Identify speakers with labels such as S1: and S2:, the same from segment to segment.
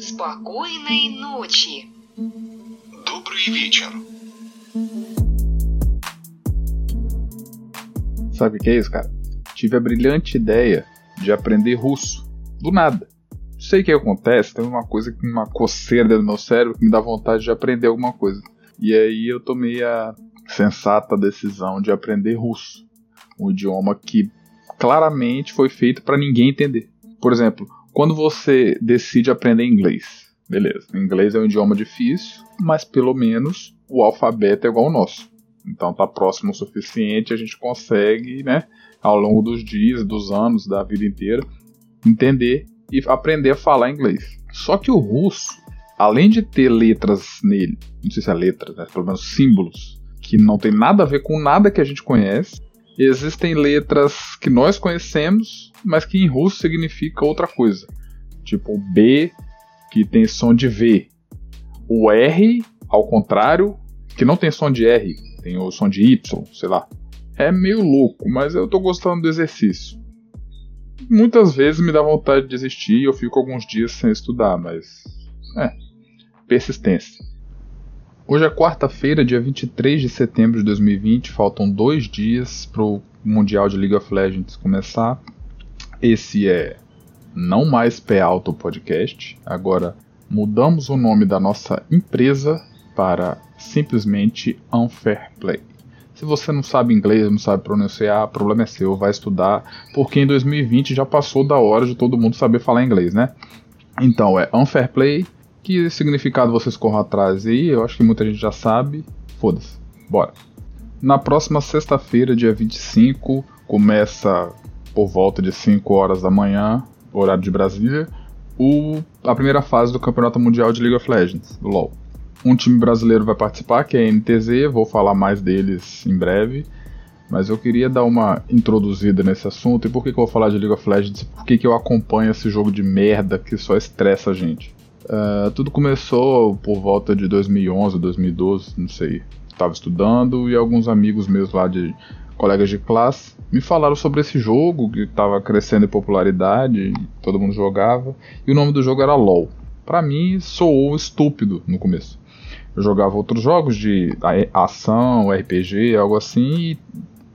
S1: Спокойной ночи.
S2: Добрый вечер.
S3: Sabe o que é isso, cara? Tive a brilhante ideia de aprender russo. Do nada. Não sei o que acontece, tem uma coisa, uma coceira dentro do meu cérebro que me dá vontade de aprender alguma coisa. E aí eu tomei a sensata decisão de aprender russo. Um idioma que claramente foi feito para ninguém entender. Por exemplo, quando você decide aprender inglês, beleza, inglês é um idioma difícil, mas pelo menos o alfabeto é igual ao nosso. Então tá próximo o suficiente, a gente consegue, né, ao longo dos dias, dos anos, da vida inteira, entender e aprender a falar inglês. Só que o russo, além de ter letras nele, não sei se é letras, né, pelo menos símbolos, que não tem nada a ver com nada que a gente conhece, existem letras que nós conhecemos, mas que em russo significa outra coisa. Tipo o B, que tem som de V. O R, ao contrário, que não tem som de R, tem o som de Y, sei lá. É meio louco, mas eu tô gostando do exercício. Muitas vezes me dá vontade de desistir e eu fico alguns dias sem estudar, mas. É. Persistência. Hoje é quarta-feira, dia 23 de setembro de 2020. Faltam dois dias pro Mundial de League of Legends começar. Esse é Não Mais Pé Alto Podcast. Agora mudamos o nome da nossa empresa para simplesmente Unfair Play. Se você não sabe inglês, não sabe pronunciar, o problema é seu, vai estudar, porque em 2020 já passou da hora de todo mundo saber falar inglês, né? Então é Unfair Play, que significado vocês corram atrás aí, eu acho que muita gente já sabe. Foda-se, bora. Na próxima sexta-feira, dia 25, começa por volta de 5 horas da manhã, horário de Brasília, o, a primeira fase do Campeonato Mundial de League of Legends, LoL. Um time brasileiro vai participar, que é a NTZ, vou falar mais deles em breve. Mas eu queria dar uma introduzida nesse assunto. E por que, que eu vou falar de League of Legends? Por que, que eu acompanho esse jogo de merda que só estressa a gente? Uh, tudo começou por volta de 2011, 2012, não sei. Estava estudando e alguns amigos meus lá de colegas de classe me falaram sobre esse jogo que estava crescendo em popularidade, todo mundo jogava, e o nome do jogo era LoL. Para mim soou estúpido no começo. Eu jogava outros jogos de ação, RPG, algo assim, e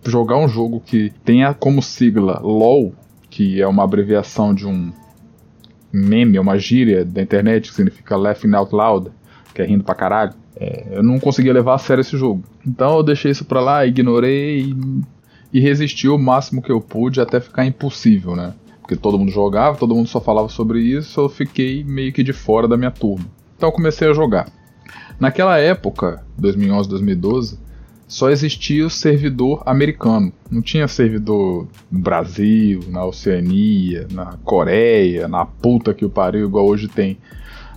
S3: jogar um jogo que tenha como sigla LOL, que é uma abreviação de um meme, uma gíria da internet que significa Laughing Out Loud, que é rindo pra caralho, é, eu não conseguia levar a sério esse jogo. Então eu deixei isso pra lá, ignorei e, e resisti o máximo que eu pude até ficar impossível, né? Porque todo mundo jogava, todo mundo só falava sobre isso, eu fiquei meio que de fora da minha turma. Então eu comecei a jogar. Naquela época, 2011, 2012, só existia o servidor americano. Não tinha servidor no Brasil, na Oceania, na Coreia, na puta que o pariu, igual hoje tem.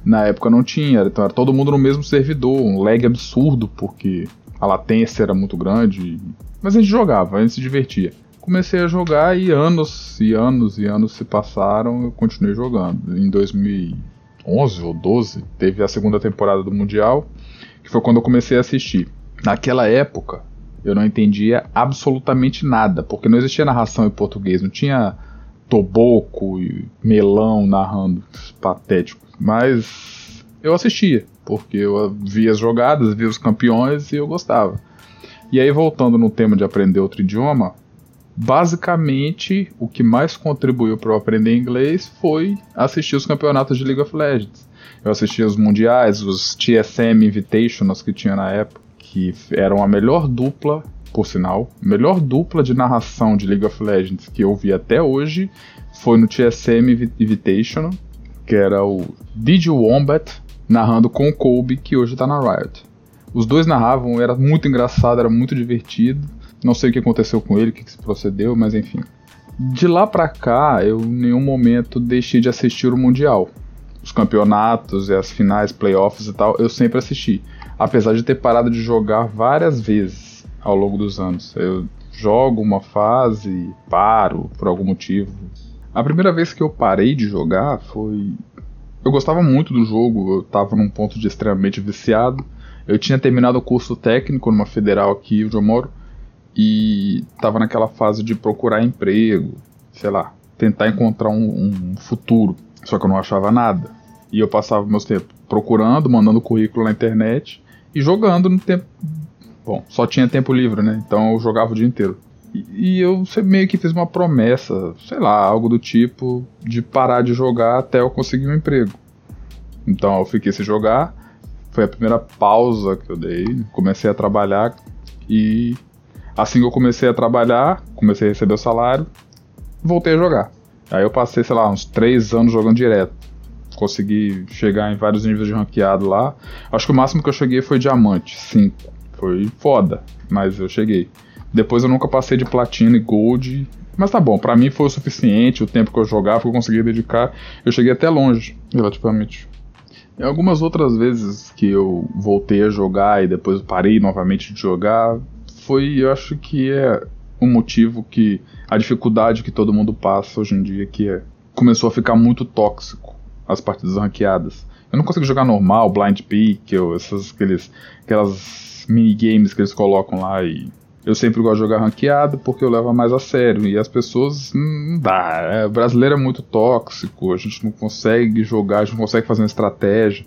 S3: Na época não tinha, então era todo mundo no mesmo servidor, um lag absurdo, porque a latência era muito grande. Mas a gente jogava, a gente se divertia. Comecei a jogar e anos e anos e anos se passaram, eu continuei jogando. Em 2000 11 ou 12, teve a segunda temporada do Mundial, que foi quando eu comecei a assistir. Naquela época, eu não entendia absolutamente nada, porque não existia narração em português, não tinha Toboco e Melão narrando, patético. Mas eu assistia, porque eu via as jogadas, via os campeões e eu gostava. E aí, voltando no tema de aprender outro idioma, basicamente o que mais contribuiu para eu aprender inglês foi assistir os campeonatos de League of Legends. Eu assistia os mundiais, os TSM Invitationals que tinha na época, que eram a melhor dupla, por sinal, melhor dupla de narração de League of Legends que eu vi até hoje foi no TSM Invitational, que era o Didi Wombat narrando com o Kobe, que hoje tá na Riot. Os dois narravam, era muito engraçado, era muito divertido. Não sei o que aconteceu com ele, o que, que se procedeu, mas enfim. De lá pra cá, eu em nenhum momento deixei de assistir o Mundial. Os campeonatos e as finais, playoffs e tal, eu sempre assisti. Apesar de ter parado de jogar várias vezes ao longo dos anos. Eu jogo uma fase, paro por algum motivo. A primeira vez que eu parei de jogar foi. Eu gostava muito do jogo, eu tava num ponto de extremamente viciado. Eu tinha terminado o curso técnico numa federal aqui onde eu moro e tava naquela fase de procurar emprego, sei lá, tentar encontrar um, um futuro. Só que eu não achava nada. E eu passava meus tempos procurando, mandando currículo na internet e jogando no tempo. Bom, só tinha tempo livre, né? Então eu jogava o dia inteiro. E, eu meio que fiz uma promessa, sei lá, algo do tipo, de parar de jogar até eu conseguir um emprego. Então eu fiquei sem jogar, foi a primeira pausa que eu dei, comecei a trabalhar e assim que eu comecei a trabalhar, comecei a receber o salário, voltei a jogar. Aí eu passei, sei lá, uns três anos jogando direto. Consegui chegar em vários níveis de ranqueado lá. Acho que o máximo que eu cheguei foi diamante, 5. Foi foda, mas eu cheguei. Depois eu nunca passei de platina e gold. Mas tá bom, para mim foi o suficiente, o tempo que eu jogava, que eu consegui dedicar. Eu cheguei até longe, relativamente. E algumas outras vezes que eu voltei a jogar e depois parei novamente de jogar, foi, eu acho que é um motivo que a dificuldade que todo mundo passa hoje em dia que é começou a ficar muito tóxico as partidas ranqueadas. Eu não consigo jogar normal, blind pick, ou essas aqueles aquelas minigames que eles colocam lá e eu sempre gosto de jogar ranqueado porque eu levo mais a sério. E as pessoas. Não dá. É, brasileiro é muito tóxico. A gente não consegue jogar, a gente não consegue fazer uma estratégia.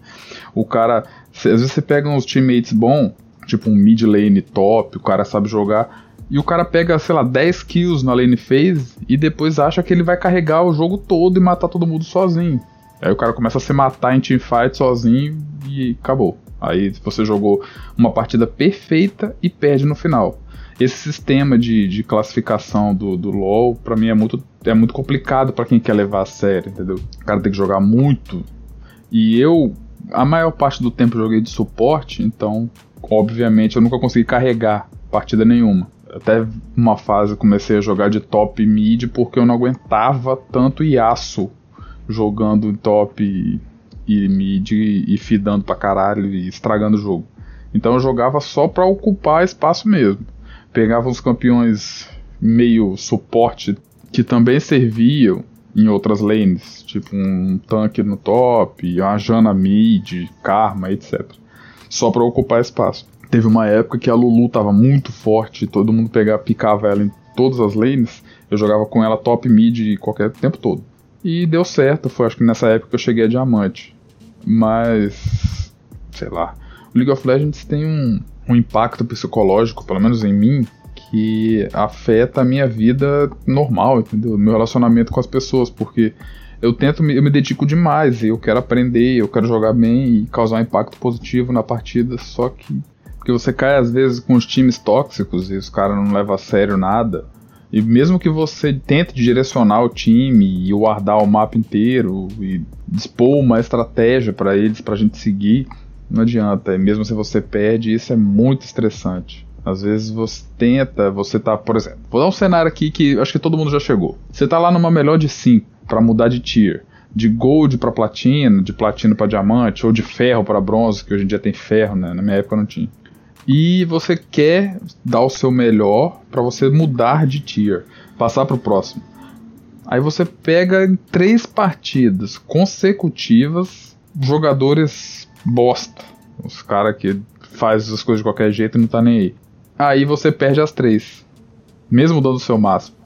S3: O cara. Às vezes você pega uns teammates bons, tipo um mid lane top, o cara sabe jogar. E o cara pega, sei lá, 10 kills na lane phase e depois acha que ele vai carregar o jogo todo e matar todo mundo sozinho. Aí o cara começa a se matar em teamfight sozinho e acabou. Aí você jogou uma partida perfeita e perde no final esse sistema de, de classificação do, do LoL, para mim, é muito, é muito complicado para quem quer levar a sério, entendeu? O cara tem que jogar muito. E eu, a maior parte do tempo, joguei de suporte, então, obviamente, eu nunca consegui carregar partida nenhuma. Até uma fase comecei a jogar de top mid porque eu não aguentava tanto Yasuo jogando em top e, e mid e fidando pra caralho e estragando o jogo. Então eu jogava só pra ocupar espaço mesmo pegava os campeões meio suporte que também serviam em outras lanes, tipo um tanque no top, uma Jana mid, Karma, etc. Só para ocupar espaço. Teve uma época que a Lulu tava muito forte, todo mundo pegava, picava ela em todas as lanes, eu jogava com ela top mid qualquer tempo todo. E deu certo, foi acho que nessa época eu cheguei a diamante. Mas sei lá, o League of Legends tem um um impacto psicológico, pelo menos em mim, que afeta a minha vida normal, entendeu? Meu relacionamento com as pessoas, porque eu tento, eu me dedico demais, eu quero aprender, eu quero jogar bem e causar um impacto positivo na partida, só que porque você cai às vezes com os times tóxicos e os caras não levam a sério nada. E mesmo que você tente direcionar o time e guardar o mapa inteiro e dispor uma estratégia para eles, pra gente seguir, não adianta, mesmo se você perde, isso é muito estressante. Às vezes você tenta, você tá, por exemplo, vou dar um cenário aqui que acho que todo mundo já chegou. Você tá lá numa melhor de 5 para mudar de tier, de gold para platina, de platina para diamante ou de ferro para bronze, que hoje em dia tem ferro, né? Na minha época não tinha. E você quer dar o seu melhor para você mudar de tier, passar para o próximo. Aí você pega em três partidas consecutivas jogadores bosta. Os caras que faz as coisas de qualquer jeito e não tá nem aí. Aí você perde as três. Mesmo dando o seu máximo.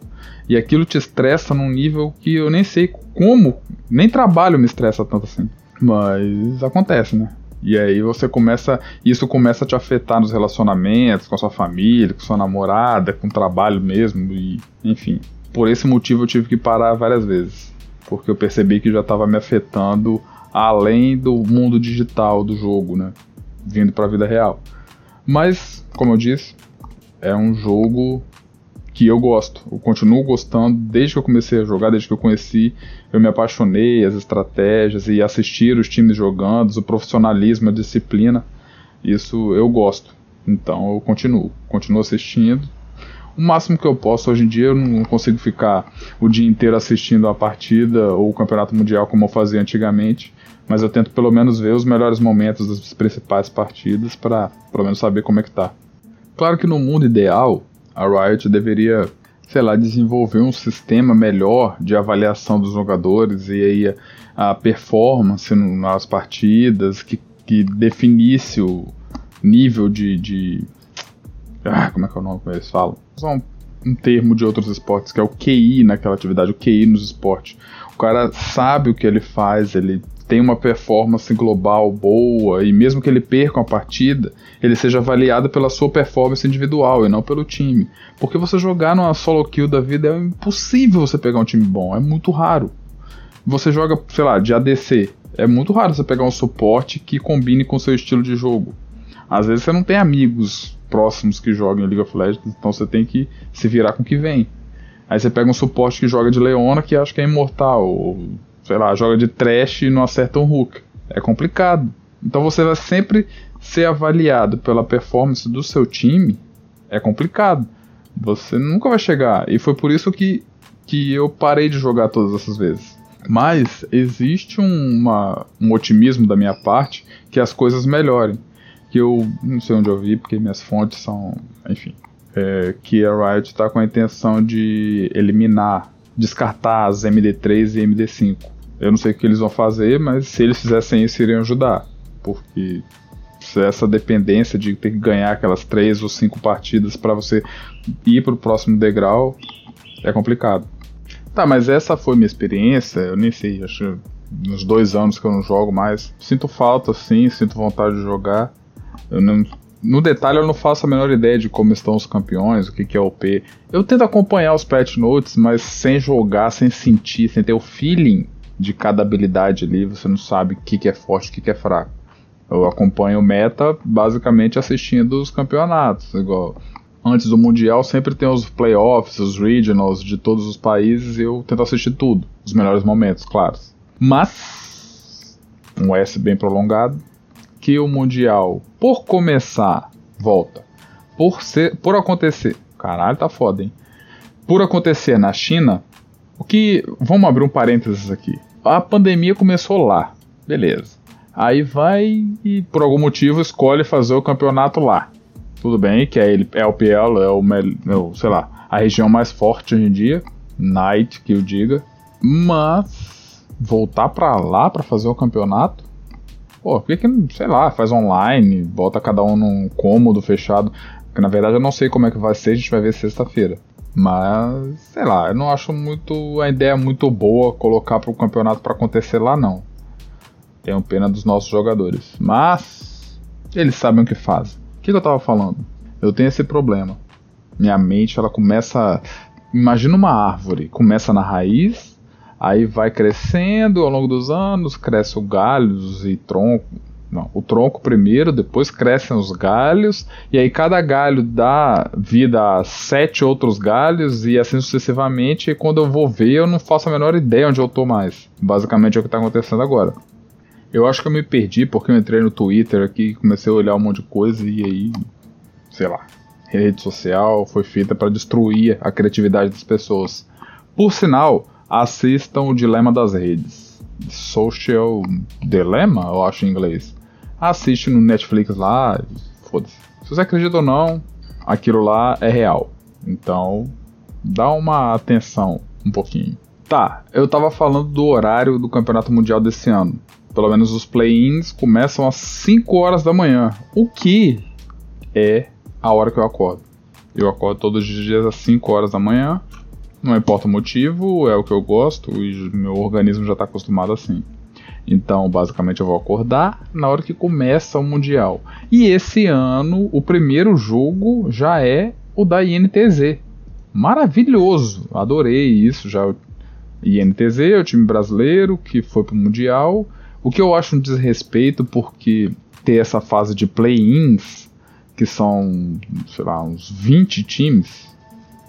S3: E aquilo te estressa num nível que eu nem sei como. Nem trabalho me estressa tanto assim. Mas acontece, né? E aí você começa. Isso começa a te afetar nos relacionamentos, com a sua família, com sua namorada, com o trabalho mesmo. E, enfim. Por esse motivo eu tive que parar várias vezes. Porque eu percebi que já estava me afetando além do mundo digital do jogo, né? Vindo para a vida real. Mas, como eu disse, é um jogo que eu gosto. Eu continuo gostando desde que eu comecei a jogar, desde que eu conheci, eu me apaixonei as estratégias e assistir os times jogando, o profissionalismo, a disciplina. Isso eu gosto. Então eu continuo, continuo assistindo. O máximo que eu posso hoje em dia, eu não consigo ficar o dia inteiro assistindo a partida ou o campeonato mundial como eu fazia antigamente mas eu tento pelo menos ver os melhores momentos das principais partidas para pelo menos saber como é que tá. Claro que no mundo ideal, a Riot deveria, sei lá, desenvolver um sistema melhor de avaliação dos jogadores e aí a, a performance nas partidas que, que definisse o nível de, de ah, como é que é o nome que eles falam? Só um, um termo de outros esportes que é o QI naquela atividade, o QI nos esportes cara sabe o que ele faz, ele tem uma performance global boa e mesmo que ele perca uma partida, ele seja avaliado pela sua performance individual e não pelo time. Porque você jogar numa solo kill da vida é impossível você pegar um time bom, é muito raro. Você joga, sei lá, de ADC, é muito raro você pegar um suporte que combine com seu estilo de jogo. Às vezes você não tem amigos próximos que jogam em League of Legends, então você tem que se virar com o que vem. Aí você pega um suporte que joga de Leona que acha que é imortal, ou sei lá, joga de trash e não acerta um hook. É complicado. Então você vai sempre ser avaliado pela performance do seu time. É complicado. Você nunca vai chegar. E foi por isso que, que eu parei de jogar todas essas vezes. Mas existe um, uma, um otimismo da minha parte que as coisas melhorem. Que eu não sei onde eu vi, porque minhas fontes são. Enfim. É, que a Riot está com a intenção de eliminar descartar as MD3 e MD5. Eu não sei o que eles vão fazer, mas se eles fizessem isso, iriam ajudar. Porque essa dependência de ter que ganhar aquelas três ou cinco partidas para você ir para o próximo degrau é complicado. Tá, mas essa foi minha experiência. Eu nem sei, acho nos dois anos que eu não jogo mais. Sinto falta, sim, sinto vontade de jogar. Não, no detalhe, eu não faço a menor ideia de como estão os campeões, o que, que é OP. Eu tento acompanhar os patch notes, mas sem jogar, sem sentir, sem ter o feeling de cada habilidade ali, você não sabe o que, que é forte e o que, que é fraco. Eu acompanho o meta basicamente assistindo os campeonatos. Igual antes do Mundial sempre tem os playoffs, os regionals de todos os países e eu tento assistir tudo. Os melhores momentos, claro. Mas um S bem prolongado que o Mundial, por começar, volta. Por, ser, por acontecer. Caralho, tá foda, hein? Por acontecer na China, o que. Vamos abrir um parênteses aqui. A pandemia começou lá. Beleza. Aí vai e por algum motivo escolhe fazer o campeonato lá. Tudo bem, que é é o PL, é o, é o sei lá, a região mais forte hoje em dia, Night que eu diga. Mas voltar para lá para fazer o campeonato Pô, por que, que sei lá, faz online, bota cada um num cômodo fechado? Que na verdade eu não sei como é que vai ser, a gente vai ver sexta-feira. Mas, sei lá, eu não acho muito a ideia muito boa colocar para o campeonato para acontecer lá não. Tenho pena dos nossos jogadores. Mas eles sabem o que fazem. O que, que eu tava falando? Eu tenho esse problema. Minha mente ela começa. Imagina uma árvore, começa na raiz Aí vai crescendo ao longo dos anos, cresce o galhos e tronco. Não, o tronco primeiro, depois crescem os galhos, e aí cada galho dá vida a sete outros galhos, e assim sucessivamente. E quando eu vou ver, eu não faço a menor ideia onde eu tô mais. Basicamente é o que está acontecendo agora. Eu acho que eu me perdi porque eu entrei no Twitter aqui comecei a olhar um monte de coisa, e aí, sei lá, rede social foi feita para destruir a criatividade das pessoas. Por sinal, assistam o Dilema das Redes. Social Dilemma, eu acho em inglês. Assiste no Netflix lá, foda-se. Se você acredita ou não, aquilo lá é real. Então, dá uma atenção um pouquinho. Tá, eu tava falando do horário do Campeonato Mundial desse ano. Pelo menos os play-ins começam às 5 horas da manhã, o que é a hora que eu acordo. Eu acordo todos os dias às 5 horas da manhã não importa o motivo, é o que eu gosto e meu organismo já está acostumado assim. Então, basicamente, eu vou acordar na hora que começa o Mundial. E esse ano, o primeiro jogo já é o da INTZ. Maravilhoso! Adorei isso. Já INTZ é o time brasileiro que foi pro Mundial. O que eu acho um desrespeito, porque ter essa fase de play-ins, que são, sei lá, uns 20 times.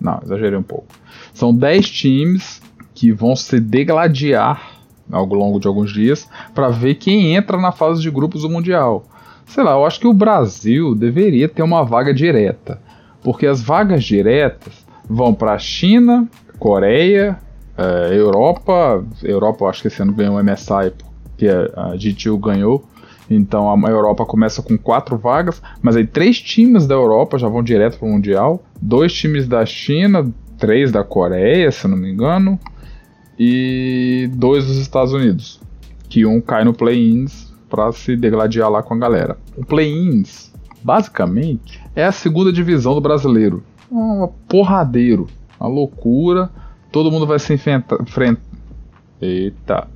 S3: Não, exagerei um pouco. São 10 times que vão se degladiar ao longo de alguns dias para ver quem entra na fase de grupos do Mundial. Sei lá, eu acho que o Brasil deveria ter uma vaga direta, porque as vagas diretas vão para China, Coreia, uh, Europa. Europa, eu acho que esse ano ganhou o MSI, porque a G2 ganhou. Então a Europa começa com quatro vagas, mas aí três times da Europa já vão direto para o Mundial, dois times da China, três da Coreia, se não me engano, e dois dos Estados Unidos, que um cai no play-ins para se degladiar lá com a galera. O play-ins, basicamente, é a segunda divisão do brasileiro. Um porradeiro, uma loucura. Todo mundo vai se enfrentar. Eita.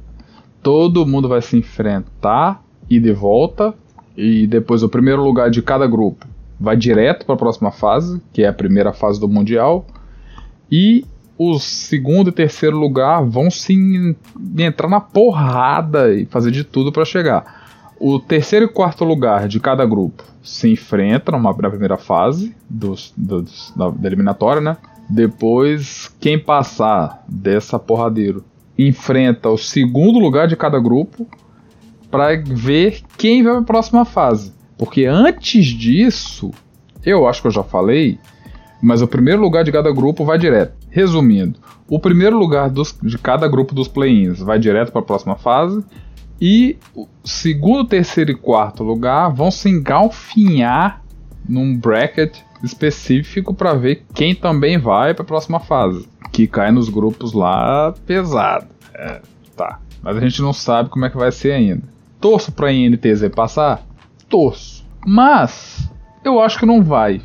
S3: Todo mundo vai se enfrentar e de volta. E depois o primeiro lugar de cada grupo vai direto para a próxima fase, que é a primeira fase do Mundial. E o segundo e terceiro lugar vão se entrar na porrada e fazer de tudo para chegar. O terceiro e quarto lugar de cada grupo se enfrentam na primeira fase dos, dos, da, da eliminatória, né? Depois, quem passar dessa porradeiro enfrenta o segundo lugar de cada grupo para ver quem vai para a próxima fase. Porque antes disso, eu acho que eu já falei, mas o primeiro lugar de cada grupo vai direto. Resumindo, o primeiro lugar dos, de cada grupo dos play-ins vai direto para a próxima fase e o segundo, terceiro e quarto lugar vão se engalfinhar num bracket específico para ver quem também vai para a próxima fase, que cai nos grupos lá pesado. É, tá. Mas a gente não sabe como é que vai ser ainda. Torço para a INTZ passar? Torço. Mas eu acho que não vai.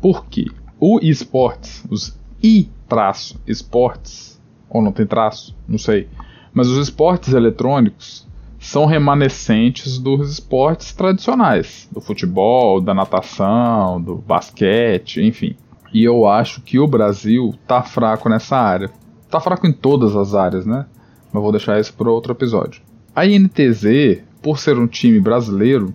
S3: Por quê? O esportes, os i-esportes, ou não tem traço, não sei. Mas os esportes eletrônicos são remanescentes dos esportes tradicionais, do futebol, da natação, do basquete, enfim. E eu acho que o Brasil tá fraco nessa área. Tá fraco em todas as áreas, né? Mas vou deixar isso para outro episódio. A INTZ, por ser um time brasileiro,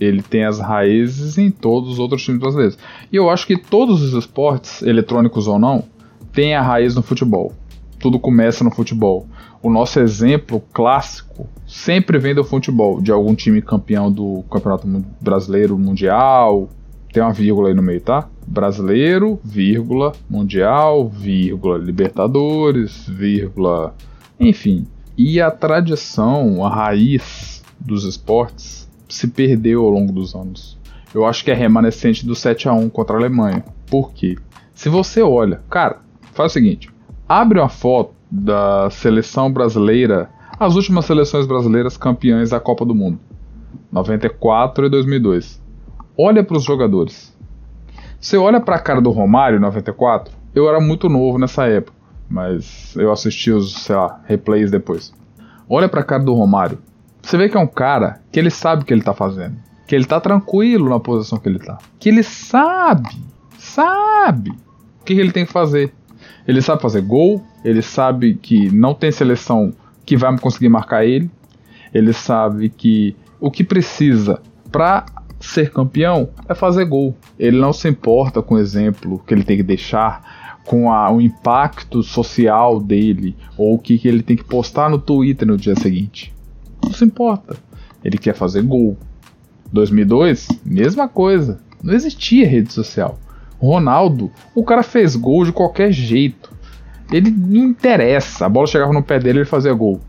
S3: ele tem as raízes em todos os outros times brasileiros. E eu acho que todos os esportes, eletrônicos ou não, têm a raiz no futebol. Tudo começa no futebol. O nosso exemplo clássico sempre vem do futebol, de algum time campeão do Campeonato Brasileiro Mundial. Tem uma vírgula aí no meio, tá? Brasileiro, vírgula, Mundial, vírgula, Libertadores, vírgula, enfim. E a tradição, a raiz dos esportes se perdeu ao longo dos anos. Eu acho que é remanescente do 7 a 1 contra a Alemanha. Por quê? Se você olha, cara, faz o seguinte: abre uma foto da seleção brasileira as últimas seleções brasileiras campeãs da Copa do Mundo, 94 e 2002. Olha para os jogadores. Você olha para a cara do Romário, 94. Eu era muito novo nessa época, mas eu assisti os, sei lá, replays depois. Olha para a cara do Romário. Você vê que é um cara que ele sabe o que ele está fazendo, que ele está tranquilo na posição que ele está, que ele sabe, sabe o que ele tem que fazer. Ele sabe fazer gol, ele sabe que não tem seleção que vai conseguir marcar ele. Ele sabe que o que precisa para ser campeão é fazer gol. Ele não se importa com o exemplo que ele tem que deixar, com a, o impacto social dele, ou o que, que ele tem que postar no Twitter no dia seguinte. Não se importa. Ele quer fazer gol. 2002, mesma coisa. Não existia rede social. Ronaldo, o cara fez gol de qualquer jeito. Ele não interessa. A bola chegava no pé dele e ele fazia gol.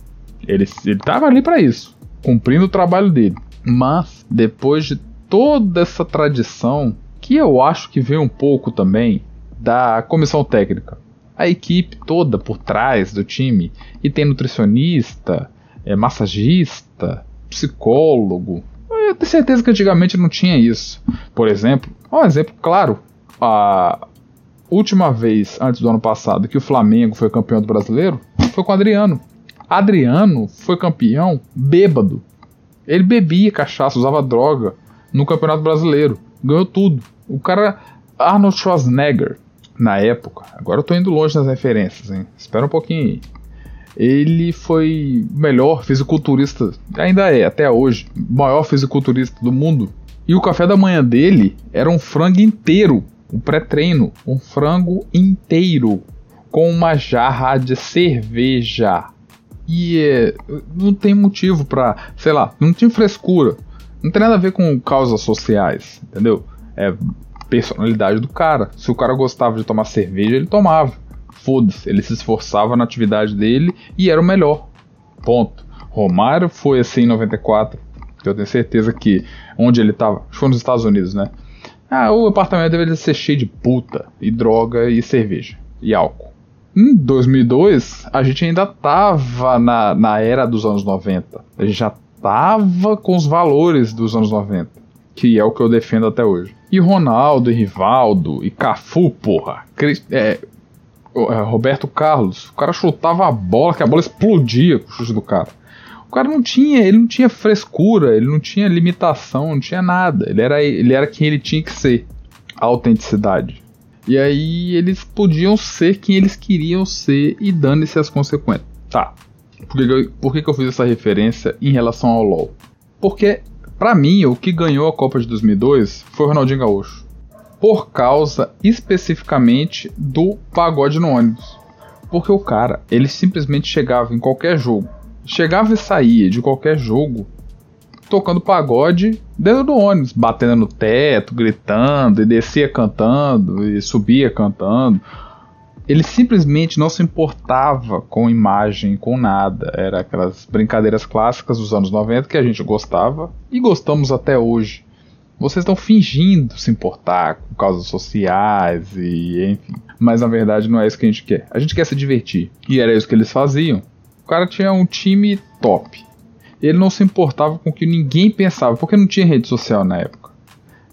S3: Ele, ele tava ali para isso, cumprindo o trabalho dele. Mas, depois de toda essa tradição, que eu acho que veio um pouco também da comissão técnica, a equipe toda por trás do time, e tem nutricionista, é, massagista, psicólogo. Eu tenho certeza que antigamente não tinha isso. Por exemplo, um exemplo claro, a, última vez, antes do ano passado, que o Flamengo foi campeão do brasileiro foi com o Adriano. Adriano foi campeão bêbado. Ele bebia cachaça, usava droga no Campeonato Brasileiro. Ganhou tudo. O cara, Arnold Schwarzenegger, na época, agora eu tô indo longe nas referências, hein? Espera um pouquinho aí. Ele foi o melhor fisiculturista, ainda é, até hoje, maior fisiculturista do mundo. E o café da manhã dele era um frango inteiro um pré-treino, um frango inteiro com uma jarra de cerveja. E é, não tem motivo para, sei lá, não tinha frescura. Não tem nada a ver com causas sociais, entendeu? É personalidade do cara. Se o cara gostava de tomar cerveja, ele tomava. Foda-se, ele se esforçava na atividade dele e era o melhor. Ponto. Romário foi assim em 94. Eu tenho certeza que onde ele estava, foi nos Estados Unidos, né? Ah, o apartamento deveria ser cheio de puta, e droga, e cerveja, e álcool. Em 2002, a gente ainda tava na, na era dos anos 90. A gente já tava com os valores dos anos 90. Que é o que eu defendo até hoje. E Ronaldo, e Rivaldo, e Cafu, porra. É, Roberto Carlos, o cara chutava a bola, que a bola explodia com o chute do cara. O cara não tinha, ele não tinha frescura, ele não tinha limitação, não tinha nada. Ele era, ele era quem ele tinha que ser. A autenticidade. E aí eles podiam ser quem eles queriam ser e dando-se as consequências. Tá. Por, que, por que, que eu fiz essa referência em relação ao LoL? Porque, para mim, o que ganhou a Copa de 2002 foi o Ronaldinho Gaúcho. Por causa especificamente do pagode no ônibus. Porque o cara, ele simplesmente chegava em qualquer jogo, chegava e saía de qualquer jogo tocando pagode dentro do ônibus, batendo no teto, gritando, e descia cantando, e subia cantando. Ele simplesmente não se importava com imagem, com nada. Era aquelas brincadeiras clássicas dos anos 90 que a gente gostava e gostamos até hoje. Vocês estão fingindo se importar com causas sociais e enfim. Mas na verdade não é isso que a gente quer. A gente quer se divertir. E era isso que eles faziam. O cara tinha um time top ele não se importava com o que ninguém pensava, porque não tinha rede social na época.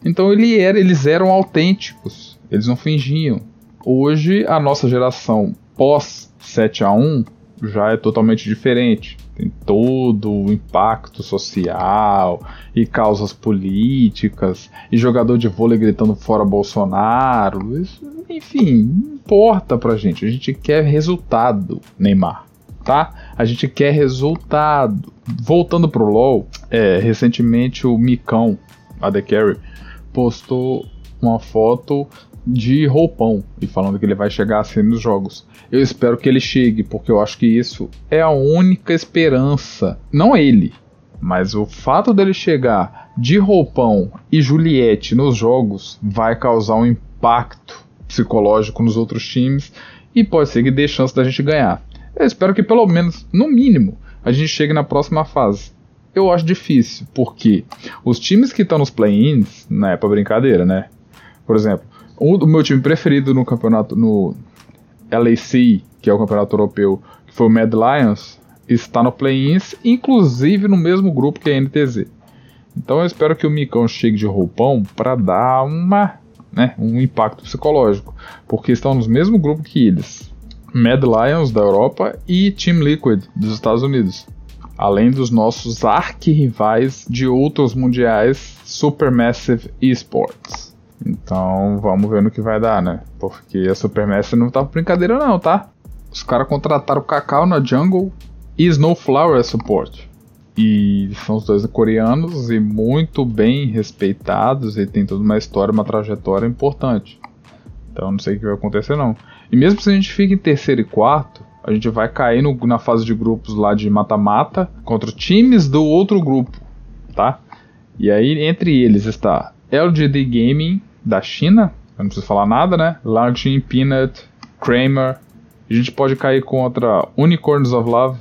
S3: Então ele era, eles eram autênticos, eles não fingiam. Hoje a nossa geração pós 7 a 1 já é totalmente diferente. Tem todo o impacto social e causas políticas e jogador de vôlei gritando fora Bolsonaro. Isso, enfim, não importa pra gente. A gente quer resultado, Neymar tá? A gente quer resultado. Voltando pro LoL, é, recentemente o Micão, a The Carry, postou uma foto de roupão e falando que ele vai chegar assim nos jogos. Eu espero que ele chegue, porque eu acho que isso é a única esperança. Não ele, mas o fato dele chegar de roupão e Juliette nos jogos vai causar um impacto psicológico nos outros times e pode ser que dê chance da gente ganhar. Eu espero que pelo menos, no mínimo, a gente chegue na próxima fase. Eu acho difícil, porque os times que estão nos play-ins, não é pra brincadeira, né? Por exemplo, o, o meu time preferido no campeonato, no LAC, que é o campeonato europeu, que foi o Mad Lions, está no play-ins, inclusive no mesmo grupo que a NTZ. Então eu espero que o Micão chegue de roupão para dar uma, né, um impacto psicológico, porque estão no mesmo grupo que eles. Mad Lions da Europa e Team Liquid dos Estados Unidos. Além dos nossos arquirrivais de outros mundiais Supermassive Esports. Então vamos ver no que vai dar, né? Porque a Supermassive não tá brincadeira não, tá? Os caras contrataram Cacau na Jungle e Snowflower Support. E são os dois coreanos e muito bem respeitados e tem toda uma história, uma trajetória importante. Então não sei o que vai acontecer não. E mesmo se a gente fica em terceiro e quarto, a gente vai cair no, na fase de grupos lá de mata-mata contra times do outro grupo, tá? E aí entre eles está LGD Gaming da China, eu não preciso falar nada, né? Largin Peanut, Kramer. A gente pode cair contra Unicorns of Love,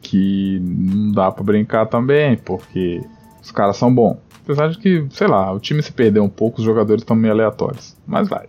S3: que não dá para brincar também, porque os caras são bons. Apesar de que, sei lá, o time se perdeu um pouco, os jogadores estão meio aleatórios. Mas vai.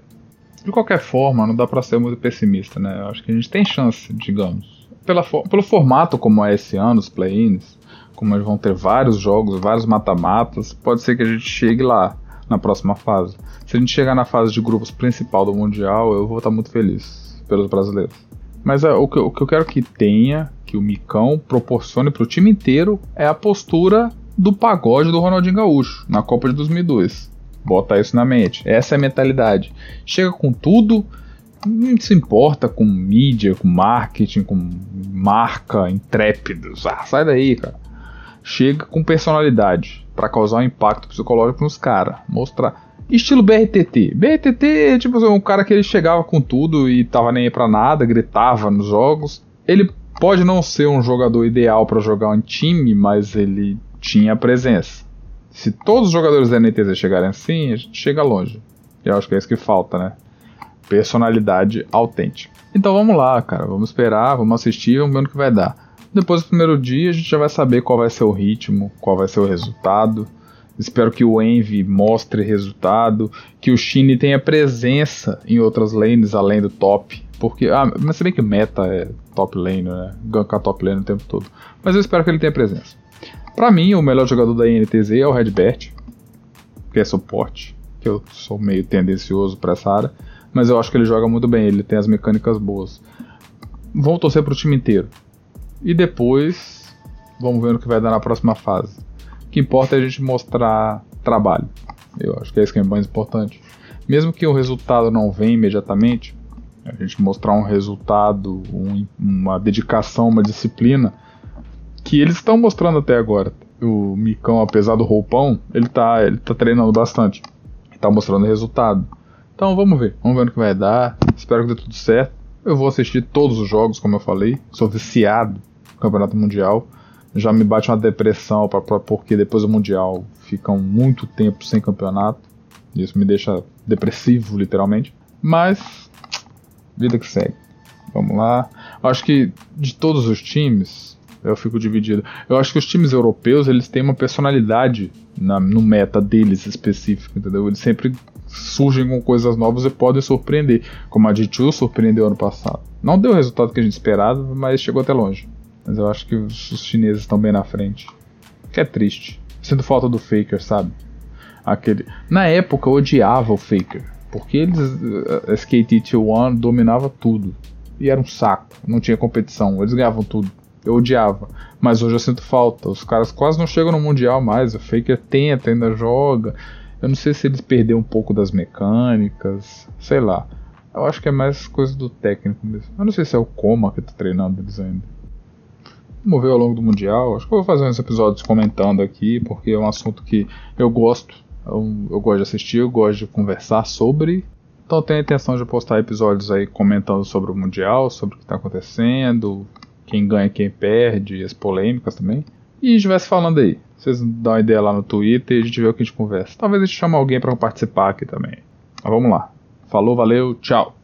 S3: De qualquer forma, não dá para ser muito pessimista, né? Eu acho que a gente tem chance, digamos. Pela, pelo formato como é esse ano, os play-ins, como eles vão ter vários jogos, vários mata-matas, pode ser que a gente chegue lá na próxima fase. Se a gente chegar na fase de grupos principal do Mundial, eu vou estar muito feliz pelos brasileiros. Mas é, o, que, o que eu quero que tenha, que o Micão proporcione para o time inteiro, é a postura do pagode do Ronaldinho Gaúcho na Copa de 2002. Bota isso na mente. Essa é a mentalidade. Chega com tudo, não se importa com mídia, com marketing, com marca, intrépidos. Ah, sai daí, cara. Chega com personalidade para causar um impacto psicológico nos caras. Mostrar. Estilo BRTT. BRTT é tipo um cara que ele chegava com tudo e tava nem aí pra nada, gritava nos jogos. Ele pode não ser um jogador ideal para jogar em time, mas ele tinha presença. Se todos os jogadores da NTZ chegarem assim, a gente chega longe. Eu acho que é isso que falta, né? Personalidade autêntica. Então vamos lá, cara. Vamos esperar, vamos assistir, vamos ver o que vai dar. Depois do primeiro dia, a gente já vai saber qual vai ser o ritmo, qual vai ser o resultado. Espero que o Envy mostre resultado, que o Shine tenha presença em outras lanes além do top. Porque, ah, mas se bem que meta é top lane, né? Gankar top lane o tempo todo. Mas eu espero que ele tenha presença. Para mim, o melhor jogador da INTZ é o Redbert, que é suporte, que eu sou meio tendencioso para essa área. Mas eu acho que ele joga muito bem, ele tem as mecânicas boas. Vamos torcer pro time inteiro. E depois, vamos ver o que vai dar na próxima fase. O que importa é a gente mostrar trabalho. Eu acho que é isso que é mais importante. Mesmo que o resultado não venha imediatamente, a gente mostrar um resultado, um, uma dedicação, uma disciplina, que eles estão mostrando até agora. O Micão, apesar do roupão, ele tá, ele tá treinando bastante. Tá mostrando resultado. Então vamos ver, vamos ver no que vai dar. Espero que dê tudo certo. Eu vou assistir todos os jogos, como eu falei. Sou viciado no Campeonato Mundial. Já me bate uma depressão pra, pra, porque depois do Mundial ficam muito tempo sem campeonato. Isso me deixa depressivo, literalmente. Mas, vida que segue. Vamos lá. Acho que de todos os times, eu fico dividido. Eu acho que os times europeus eles têm uma personalidade na, no meta deles específico, entendeu? Eles sempre surgem com coisas novas e podem surpreender, como a G2 surpreendeu ano passado. Não deu o resultado que a gente esperava, mas chegou até longe. Mas eu acho que os, chineses estão bem na frente. Que é triste. Sinto falta do Faker, sabe? Aquele. Na época eu odiava o Faker, porque eles a SKT T1 dominava tudo e era um saco, não tinha competição, eles ganhavam tudo. Eu odiava, mas hoje eu sinto falta. Os caras quase não chegam no mundial mais. O Faker tenta, ainda joga. Eu não sei se eles perderam um pouco das mecânicas, sei lá. Eu acho que é mais coisa do técnico mesmo. Eu não sei se é o Coma que tá treinando eles ainda. Vamos ver ao longo do Mundial. Acho que eu vou fazer uns episódios comentando aqui, porque é um assunto que eu gosto. Eu, eu gosto de assistir, eu gosto de conversar sobre. Então tenho a intenção de postar episódios aí comentando sobre o Mundial, sobre o que está acontecendo, quem ganha, quem perde, as polêmicas também. E a gente vai se falando aí. Vocês dão uma ideia lá no Twitter e a gente vê o que a gente conversa. Talvez a gente chame alguém para participar aqui também. Mas vamos lá. Falou, valeu, tchau.